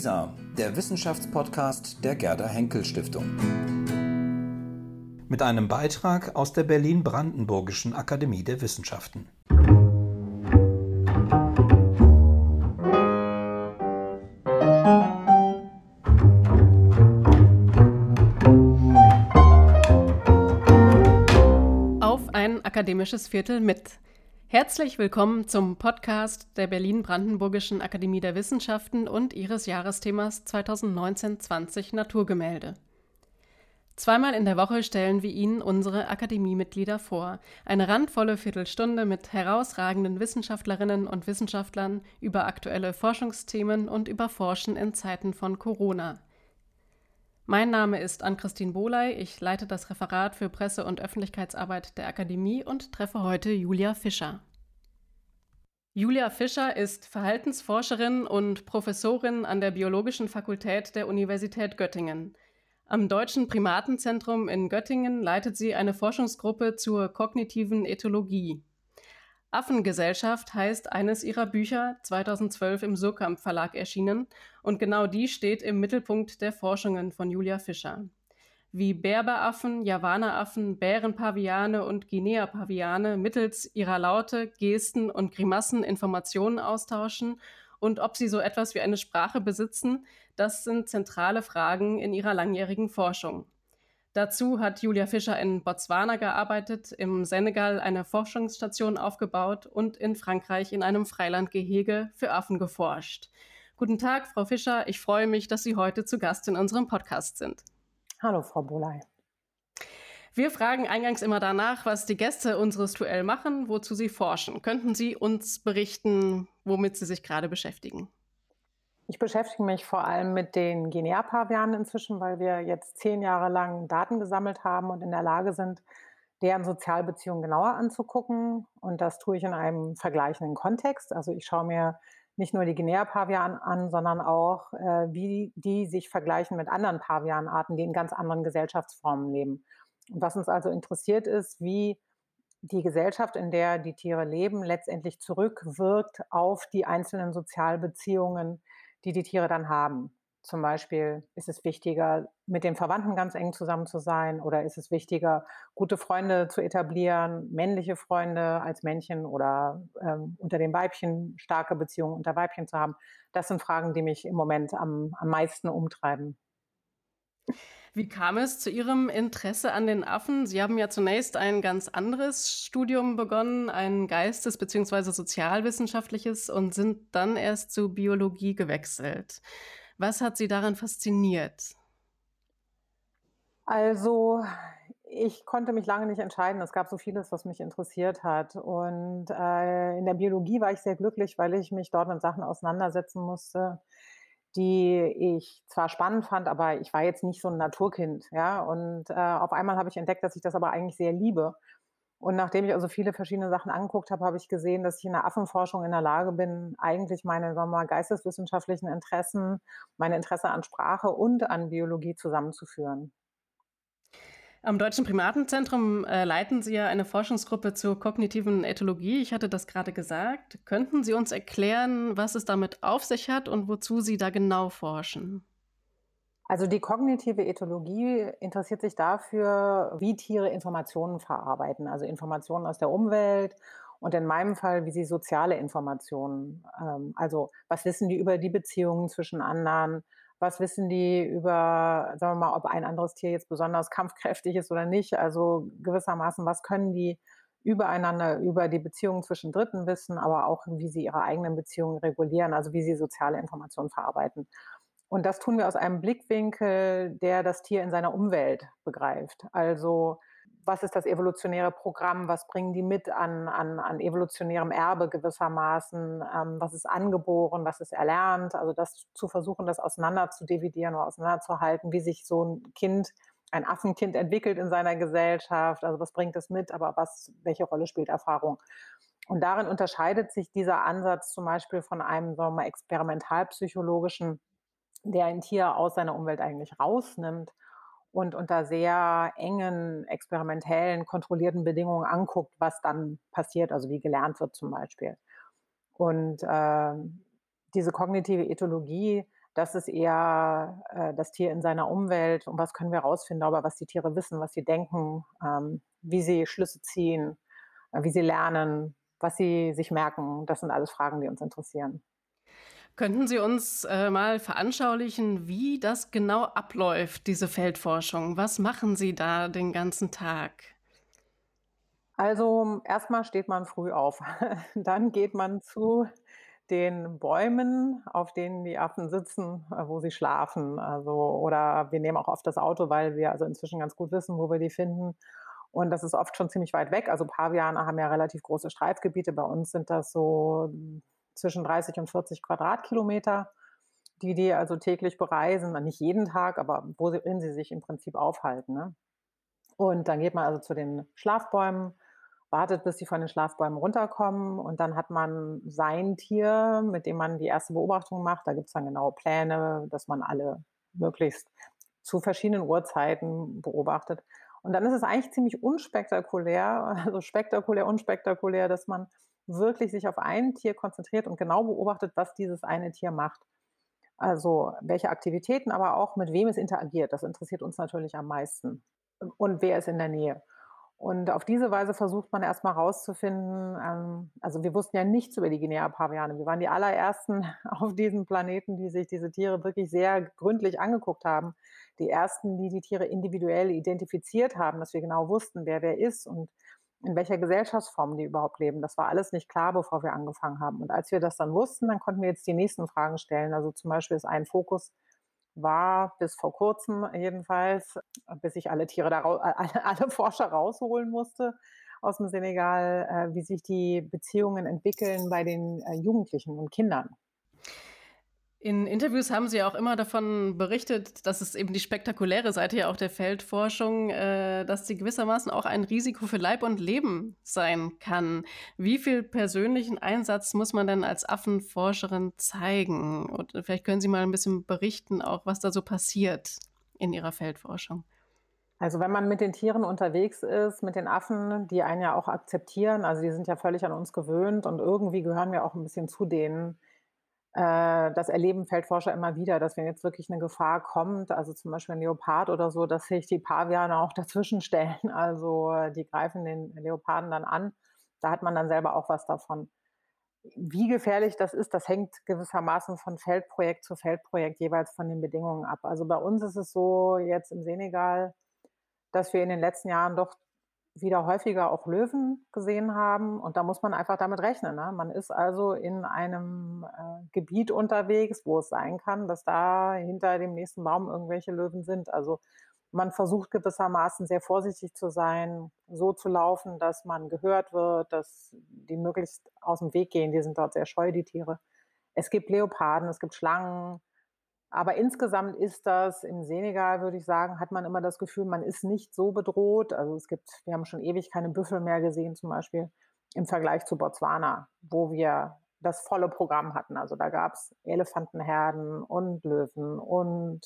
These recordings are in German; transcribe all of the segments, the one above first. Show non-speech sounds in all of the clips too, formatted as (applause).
WISA, der Wissenschaftspodcast der Gerda Henkel Stiftung. Mit einem Beitrag aus der Berlin-Brandenburgischen Akademie der Wissenschaften. Auf ein akademisches Viertel mit. Herzlich willkommen zum Podcast der Berlin-Brandenburgischen Akademie der Wissenschaften und ihres Jahresthemas 2019-20 Naturgemälde. Zweimal in der Woche stellen wir Ihnen unsere Akademiemitglieder vor. Eine randvolle Viertelstunde mit herausragenden Wissenschaftlerinnen und Wissenschaftlern über aktuelle Forschungsthemen und über Forschen in Zeiten von Corona. Mein Name ist Ann-Christine Bohley. Ich leite das Referat für Presse- und Öffentlichkeitsarbeit der Akademie und treffe heute Julia Fischer. Julia Fischer ist Verhaltensforscherin und Professorin an der Biologischen Fakultät der Universität Göttingen. Am Deutschen Primatenzentrum in Göttingen leitet sie eine Forschungsgruppe zur kognitiven Ethologie. Affengesellschaft heißt eines ihrer Bücher, 2012 im Surkamp Verlag erschienen, und genau die steht im Mittelpunkt der Forschungen von Julia Fischer. Wie Berberaffen, Javaneraffen, Bärenpaviane und Guinea-Paviane mittels ihrer Laute, Gesten und Grimassen Informationen austauschen und ob sie so etwas wie eine Sprache besitzen, das sind zentrale Fragen in ihrer langjährigen Forschung. Dazu hat Julia Fischer in Botswana gearbeitet, im Senegal eine Forschungsstation aufgebaut und in Frankreich in einem Freilandgehege für Affen geforscht. Guten Tag, Frau Fischer. Ich freue mich, dass Sie heute zu Gast in unserem Podcast sind. Hallo, Frau Boley. Wir fragen eingangs immer danach, was die Gäste unseres Duell machen, wozu sie forschen. Könnten Sie uns berichten, womit Sie sich gerade beschäftigen? Ich beschäftige mich vor allem mit den Guinea-Pavianen inzwischen, weil wir jetzt zehn Jahre lang Daten gesammelt haben und in der Lage sind, deren Sozialbeziehungen genauer anzugucken. Und das tue ich in einem vergleichenden Kontext. Also ich schaue mir nicht nur die Guinea-Pavianen an, sondern auch, äh, wie die sich vergleichen mit anderen Pavianarten, die in ganz anderen Gesellschaftsformen leben. Und was uns also interessiert ist, wie die Gesellschaft, in der die Tiere leben, letztendlich zurückwirkt auf die einzelnen Sozialbeziehungen, die die Tiere dann haben. Zum Beispiel ist es wichtiger, mit den Verwandten ganz eng zusammen zu sein oder ist es wichtiger, gute Freunde zu etablieren, männliche Freunde als Männchen oder ähm, unter den Weibchen starke Beziehungen unter Weibchen zu haben. Das sind Fragen, die mich im Moment am, am meisten umtreiben. Wie kam es zu Ihrem Interesse an den Affen? Sie haben ja zunächst ein ganz anderes Studium begonnen, ein geistes- bzw. sozialwissenschaftliches, und sind dann erst zu Biologie gewechselt. Was hat Sie daran fasziniert? Also, ich konnte mich lange nicht entscheiden. Es gab so vieles, was mich interessiert hat. Und äh, in der Biologie war ich sehr glücklich, weil ich mich dort mit Sachen auseinandersetzen musste, die ich zwar spannend fand, aber ich war jetzt nicht so ein Naturkind, ja. Und äh, auf einmal habe ich entdeckt, dass ich das aber eigentlich sehr liebe. Und nachdem ich also viele verschiedene Sachen angeguckt habe, habe ich gesehen, dass ich in der Affenforschung in der Lage bin, eigentlich meine sagen wir mal, geisteswissenschaftlichen Interessen, meine Interesse an Sprache und an Biologie zusammenzuführen. Am Deutschen Primatenzentrum äh, leiten Sie ja eine Forschungsgruppe zur kognitiven Ethologie. Ich hatte das gerade gesagt. Könnten Sie uns erklären, was es damit auf sich hat und wozu Sie da genau forschen? Also die kognitive Ethologie interessiert sich dafür, wie Tiere Informationen verarbeiten, also Informationen aus der Umwelt und in meinem Fall, wie sie soziale Informationen, ähm, also was wissen die über die Beziehungen zwischen anderen, was wissen die über, sagen wir mal, ob ein anderes Tier jetzt besonders kampfkräftig ist oder nicht. Also gewissermaßen, was können die übereinander, über die Beziehungen zwischen Dritten wissen, aber auch, wie sie ihre eigenen Beziehungen regulieren, also wie sie soziale Informationen verarbeiten. Und das tun wir aus einem Blickwinkel, der das Tier in seiner Umwelt begreift. Also was ist das evolutionäre Programm, was bringen die mit an, an, an evolutionärem Erbe gewissermaßen, ähm, was ist angeboren, was ist erlernt, also das zu versuchen, das auseinander zu dividieren oder auseinanderzuhalten, wie sich so ein Kind, ein Affenkind entwickelt in seiner Gesellschaft, also was bringt es mit, aber was, welche Rolle spielt Erfahrung. Und darin unterscheidet sich dieser Ansatz zum Beispiel von einem wir mal, experimentalpsychologischen, der ein Tier aus seiner Umwelt eigentlich rausnimmt und unter sehr engen, experimentellen, kontrollierten Bedingungen anguckt, was dann passiert, also wie gelernt wird zum Beispiel. Und äh, diese kognitive Ethologie Das ist eher äh, das Tier in seiner Umwelt und was können wir herausfinden darüber, was die Tiere wissen, was sie denken, ähm, wie sie Schlüsse ziehen, äh, wie sie lernen, was sie sich merken. Das sind alles Fragen, die uns interessieren. Könnten Sie uns äh, mal veranschaulichen, wie das genau abläuft, diese Feldforschung? Was machen Sie da den ganzen Tag? Also erstmal steht man früh auf. (laughs) Dann geht man zu den Bäumen, auf denen die Affen sitzen, äh, wo sie schlafen. Also, oder wir nehmen auch oft das Auto, weil wir also inzwischen ganz gut wissen, wo wir die finden. Und das ist oft schon ziemlich weit weg. Also Paviane haben ja relativ große Streifgebiete. Bei uns sind das so zwischen 30 und 40 Quadratkilometer, die die also täglich bereisen. Nicht jeden Tag, aber worin sie sich im Prinzip aufhalten. Ne? Und dann geht man also zu den Schlafbäumen, wartet, bis sie von den Schlafbäumen runterkommen und dann hat man sein Tier, mit dem man die erste Beobachtung macht. Da gibt es dann genaue Pläne, dass man alle möglichst zu verschiedenen Uhrzeiten beobachtet. Und dann ist es eigentlich ziemlich unspektakulär, (laughs) also spektakulär, unspektakulär, dass man wirklich sich auf ein Tier konzentriert und genau beobachtet, was dieses eine Tier macht. Also welche Aktivitäten, aber auch mit wem es interagiert. Das interessiert uns natürlich am meisten. Und wer ist in der Nähe. Und auf diese Weise versucht man erstmal herauszufinden, ähm, also wir wussten ja nichts über die Guinea-Paviane. Wir waren die allerersten (laughs) auf diesem Planeten, die sich diese Tiere wirklich sehr gründlich angeguckt haben. Die ersten, die die Tiere individuell identifiziert haben, dass wir genau wussten, wer wer ist und in welcher Gesellschaftsform die überhaupt leben. Das war alles nicht klar, bevor wir angefangen haben. Und als wir das dann wussten, dann konnten wir jetzt die nächsten Fragen stellen. Also zum Beispiel ist ein Fokus, war bis vor kurzem jedenfalls, bis ich alle Tiere da alle, (laughs) alle Forscher rausholen musste aus dem Senegal, äh, wie sich die Beziehungen entwickeln bei den äh, Jugendlichen und Kindern. In Interviews haben Sie auch immer davon berichtet, dass es eben die spektakuläre Seite ja auch der Feldforschung, äh, dass sie gewissermaßen auch ein Risiko für Leib und Leben sein kann. Wie viel persönlichen Einsatz muss man denn als Affenforscherin zeigen? Und vielleicht können Sie mal ein bisschen berichten, auch was da so passiert in Ihrer Feldforschung. Also wenn man mit den Tieren unterwegs ist, mit den Affen, die einen ja auch akzeptieren, also die sind ja völlig an uns gewöhnt und irgendwie gehören wir auch ein bisschen zu denen das erleben Feldforscher immer wieder, dass wenn jetzt wirklich eine Gefahr kommt, also zum Beispiel ein Leopard oder so, dass sich die Paviane auch (laughs) dazwischen stellen. Also die greifen den Leoparden dann an. Da hat man dann selber auch was davon. Wie gefährlich das ist, das hängt gewissermaßen von Feldprojekt zu Feldprojekt jeweils von den Bedingungen ab. Also bei uns ist es so jetzt im Senegal, dass wir in den letzten Jahren doch wieder häufiger auch Löwen gesehen haben. Und da muss man einfach damit rechnen. Ne? Man ist also in einem äh, Gebiet unterwegs, wo es sein kann, dass da hinter dem nächsten Baum irgendwelche Löwen sind. Also man versucht gewissermaßen sehr vorsichtig zu sein, so zu laufen, dass man gehört wird, dass die möglichst aus dem Weg gehen. Die sind dort sehr scheu, die Tiere. Es gibt Leoparden, es gibt Schlangen, aber insgesamt ist das im Senegal, würde ich sagen, hat man immer das Gefühl, man ist nicht so bedroht. Also es gibt, wir haben schon ewig keine Büffel mehr gesehen, zum Beispiel im Vergleich zu Botswana, wo wir das volle Programm hatten. Also da gab es Elefantenherden und Löwen und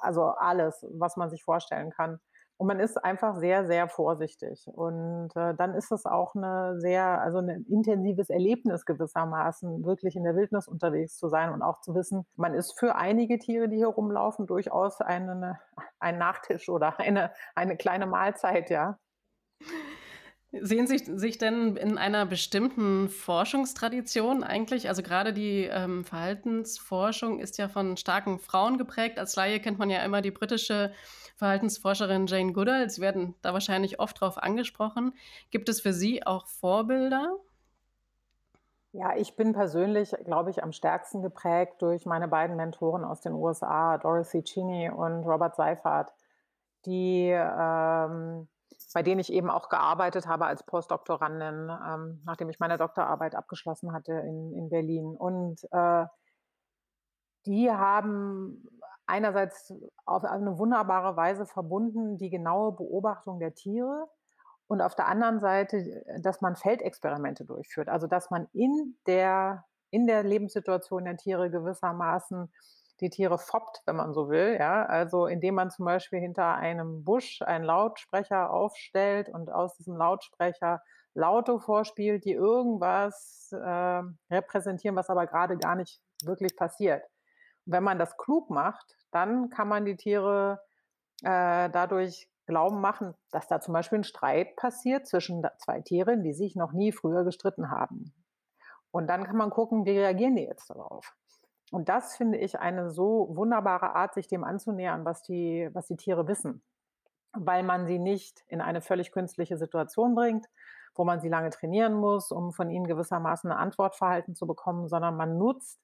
also alles, was man sich vorstellen kann. Und man ist einfach sehr, sehr vorsichtig. Und äh, dann ist es auch eine sehr, also ein intensives Erlebnis gewissermaßen, wirklich in der Wildnis unterwegs zu sein und auch zu wissen, man ist für einige Tiere, die hier rumlaufen, durchaus eine, ein Nachtisch oder eine, eine kleine Mahlzeit, ja. Sehen Sie sich denn in einer bestimmten Forschungstradition eigentlich? Also gerade die ähm, Verhaltensforschung ist ja von starken Frauen geprägt. Als Laie kennt man ja immer die britische Verhaltensforscherin Jane Goodall. Sie werden da wahrscheinlich oft drauf angesprochen. Gibt es für Sie auch Vorbilder? Ja, ich bin persönlich, glaube ich, am stärksten geprägt durch meine beiden Mentoren aus den USA, Dorothy Cheney und Robert Seifert, die ähm, bei denen ich eben auch gearbeitet habe als Postdoktorandin, ähm, nachdem ich meine Doktorarbeit abgeschlossen hatte in, in Berlin. Und äh, die haben einerseits auf eine wunderbare Weise verbunden die genaue Beobachtung der Tiere und auf der anderen Seite, dass man Feldexperimente durchführt. Also dass man in der, in der Lebenssituation der Tiere gewissermaßen die Tiere foppt, wenn man so will. Ja? Also indem man zum Beispiel hinter einem Busch einen Lautsprecher aufstellt und aus diesem Lautsprecher Laute vorspielt, die irgendwas äh, repräsentieren, was aber gerade gar nicht wirklich passiert. wenn man das klug macht, dann kann man die Tiere äh, dadurch glauben machen, dass da zum Beispiel ein Streit passiert zwischen zwei Tieren, die sich noch nie früher gestritten haben. Und dann kann man gucken, wie reagieren die jetzt darauf. Und das finde ich eine so wunderbare Art, sich dem anzunähern, was die, was die Tiere wissen. Weil man sie nicht in eine völlig künstliche Situation bringt, wo man sie lange trainieren muss, um von ihnen gewissermaßen ein Antwortverhalten zu bekommen, sondern man nutzt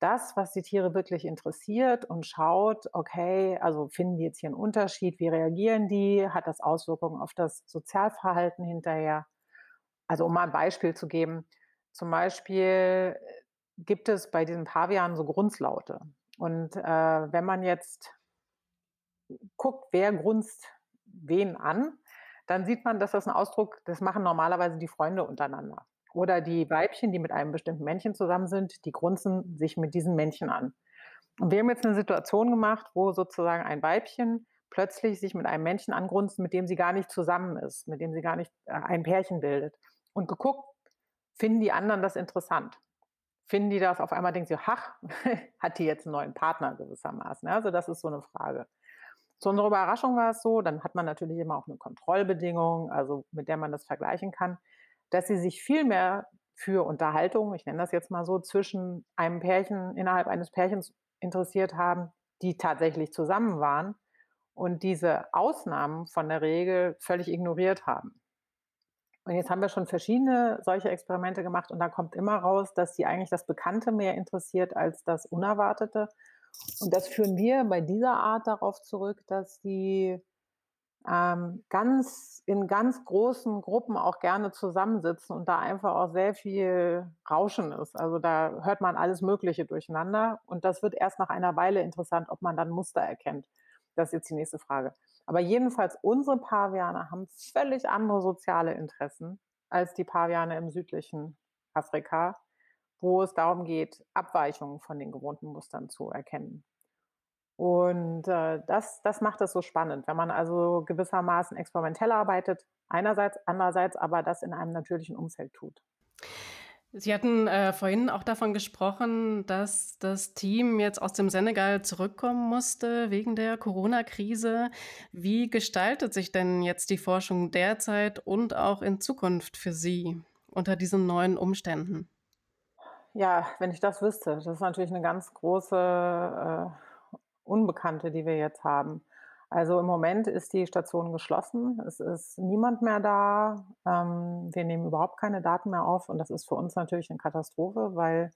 das, was die Tiere wirklich interessiert und schaut, okay, also finden die jetzt hier einen Unterschied, wie reagieren die, hat das Auswirkungen auf das Sozialverhalten hinterher? Also um mal ein Beispiel zu geben, zum Beispiel äh, gibt es bei diesen Pavianen so Grunzlaute. Und äh, wenn man jetzt guckt, wer grunzt wen an, dann sieht man, dass das ein Ausdruck, das machen normalerweise die Freunde untereinander. Oder die Weibchen, die mit einem bestimmten Männchen zusammen sind, die grunzen sich mit diesen Männchen an. Und wir haben jetzt eine Situation gemacht, wo sozusagen ein Weibchen plötzlich sich mit einem Männchen angrunzt, mit dem sie gar nicht zusammen ist, mit dem sie gar nicht äh, ein Pärchen bildet. Und geguckt, finden die anderen das interessant? Finden die das auf einmal, denken sie, ach, (laughs) hat die jetzt einen neuen Partner gewissermaßen? Also das ist so eine Frage. Zu unserer Überraschung war es so, dann hat man natürlich immer auch eine Kontrollbedingung, also mit der man das vergleichen kann dass sie sich viel mehr für Unterhaltung, ich nenne das jetzt mal so, zwischen einem Pärchen, innerhalb eines Pärchens interessiert haben, die tatsächlich zusammen waren und diese Ausnahmen von der Regel völlig ignoriert haben. Und jetzt haben wir schon verschiedene solche Experimente gemacht und da kommt immer raus, dass sie eigentlich das Bekannte mehr interessiert als das Unerwartete. Und das führen wir bei dieser Art darauf zurück, dass die ähm, ganz in ganz großen Gruppen auch gerne zusammensitzen und da einfach auch sehr viel Rauschen ist. Also da hört man alles Mögliche durcheinander und das wird erst nach einer Weile interessant, ob man dann Muster erkennt. Das ist jetzt die nächste Frage. Aber jedenfalls, unsere Paviane haben völlig andere soziale Interessen als die Paviane im südlichen Afrika, wo es darum geht, Abweichungen von den gewohnten Mustern zu erkennen. Und äh, das, das macht es so spannend, wenn man also gewissermaßen experimentell arbeitet, einerseits, andererseits aber das in einem natürlichen Umfeld tut. Sie hatten äh, vorhin auch davon gesprochen, dass das Team jetzt aus dem Senegal zurückkommen musste wegen der Corona-Krise. Wie gestaltet sich denn jetzt die Forschung derzeit und auch in Zukunft für Sie unter diesen neuen Umständen? Ja, wenn ich das wüsste, das ist natürlich eine ganz große äh, Unbekannte, die wir jetzt haben. Also im Moment ist die Station geschlossen. Es ist niemand mehr da. Ähm, wir nehmen überhaupt keine Daten mehr auf. Und das ist für uns natürlich eine Katastrophe, weil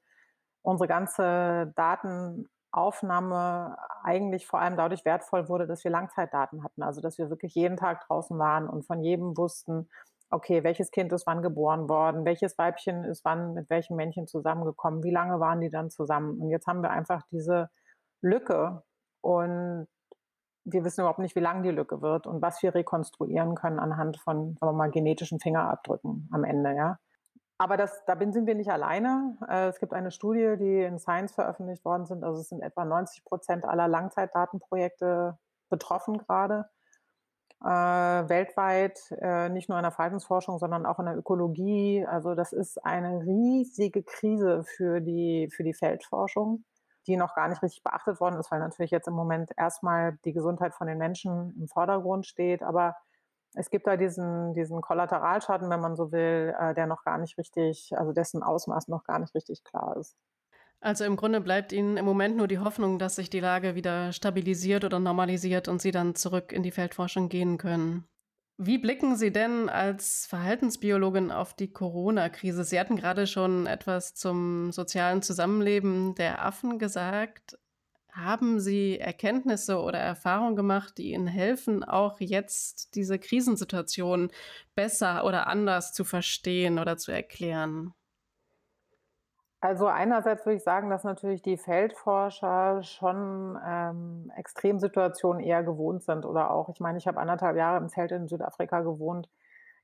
unsere ganze Datenaufnahme eigentlich vor allem dadurch wertvoll wurde, dass wir Langzeitdaten hatten. Also dass wir wirklich jeden Tag draußen waren und von jedem wussten, okay, welches Kind ist wann geboren worden, welches Weibchen ist wann mit welchem Männchen zusammengekommen, wie lange waren die dann zusammen. Und jetzt haben wir einfach diese Lücke und wir wissen überhaupt nicht, wie lang die Lücke wird und was wir rekonstruieren können anhand von, sagen wir mal, genetischen Fingerabdrücken am Ende, ja. Aber das, da sind wir nicht alleine. Äh, es gibt eine Studie, die in Science veröffentlicht worden sind. Also es sind etwa 90 Prozent aller Langzeitdatenprojekte betroffen gerade. Äh, weltweit, äh, nicht nur in der Verhaltensforschung, sondern auch in der Ökologie. Also das ist eine riesige Krise für die, für die Feldforschung die noch gar nicht richtig beachtet worden ist, weil natürlich jetzt im Moment erstmal die Gesundheit von den Menschen im Vordergrund steht. Aber es gibt da diesen, diesen Kollateralschaden, wenn man so will, äh, der noch gar nicht richtig, also dessen Ausmaß noch gar nicht richtig klar ist. Also im Grunde bleibt Ihnen im Moment nur die Hoffnung, dass sich die Lage wieder stabilisiert oder normalisiert und Sie dann zurück in die Feldforschung gehen können. Wie blicken Sie denn als Verhaltensbiologin auf die Corona-Krise? Sie hatten gerade schon etwas zum sozialen Zusammenleben der Affen gesagt. Haben Sie Erkenntnisse oder Erfahrungen gemacht, die Ihnen helfen, auch jetzt diese Krisensituation besser oder anders zu verstehen oder zu erklären? Also einerseits würde ich sagen, dass natürlich die Feldforscher schon ähm, Extremsituationen eher gewohnt sind oder auch, ich meine, ich habe anderthalb Jahre im Zelt in Südafrika gewohnt.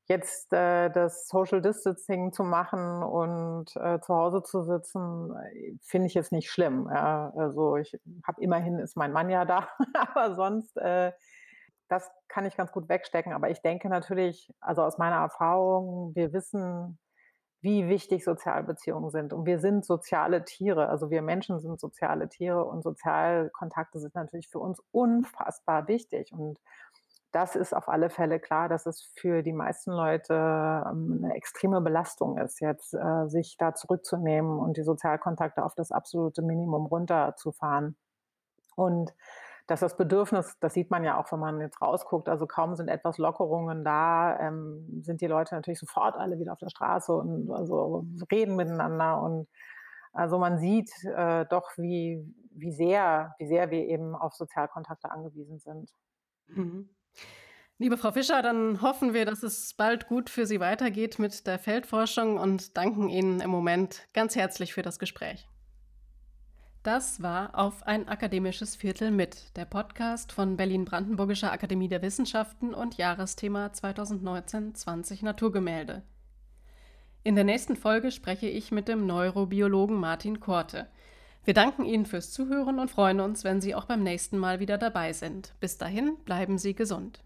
Jetzt äh, das Social Distancing zu machen und äh, zu Hause zu sitzen, finde ich jetzt nicht schlimm. Ja. Also ich habe immerhin ist mein Mann ja da, (laughs) aber sonst äh, das kann ich ganz gut wegstecken. Aber ich denke natürlich, also aus meiner Erfahrung, wir wissen, wie wichtig Sozialbeziehungen sind. Und wir sind soziale Tiere, also wir Menschen sind soziale Tiere und Sozialkontakte sind natürlich für uns unfassbar wichtig. Und das ist auf alle Fälle klar, dass es für die meisten Leute ähm, eine extreme Belastung ist, jetzt äh, sich da zurückzunehmen und die Sozialkontakte auf das absolute Minimum runterzufahren. Und dass das Bedürfnis, das sieht man ja auch, wenn man jetzt rausguckt, also kaum sind etwas Lockerungen da, ähm, sind die Leute natürlich sofort alle wieder auf der Straße und also reden miteinander und also man sieht äh, doch, wie, wie, sehr, wie sehr wir eben auf Sozialkontakte angewiesen sind. Mhm. Liebe Frau Fischer, dann hoffen wir, dass es bald gut für Sie weitergeht mit der Feldforschung und danken Ihnen im Moment ganz herzlich für das Gespräch. Das war auf ein akademisches Viertel mit, der Podcast von Berlin-Brandenburgischer Akademie der Wissenschaften und Jahresthema 2019-20 Naturgemälde. In der nächsten Folge spreche ich mit dem Neurobiologen Martin Korte. Wir danken Ihnen fürs Zuhören und freuen uns, wenn Sie auch beim nächsten Mal wieder dabei sind. Bis dahin bleiben Sie gesund.